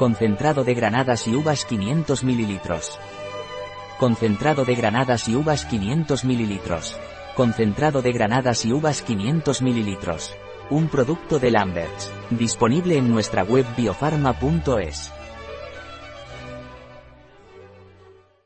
Concentrado de granadas y uvas 500 ml. Concentrado de granadas y uvas 500 ml. Concentrado de granadas y uvas 500 ml. Un producto de Lamberts. Disponible en nuestra web biofarma.es.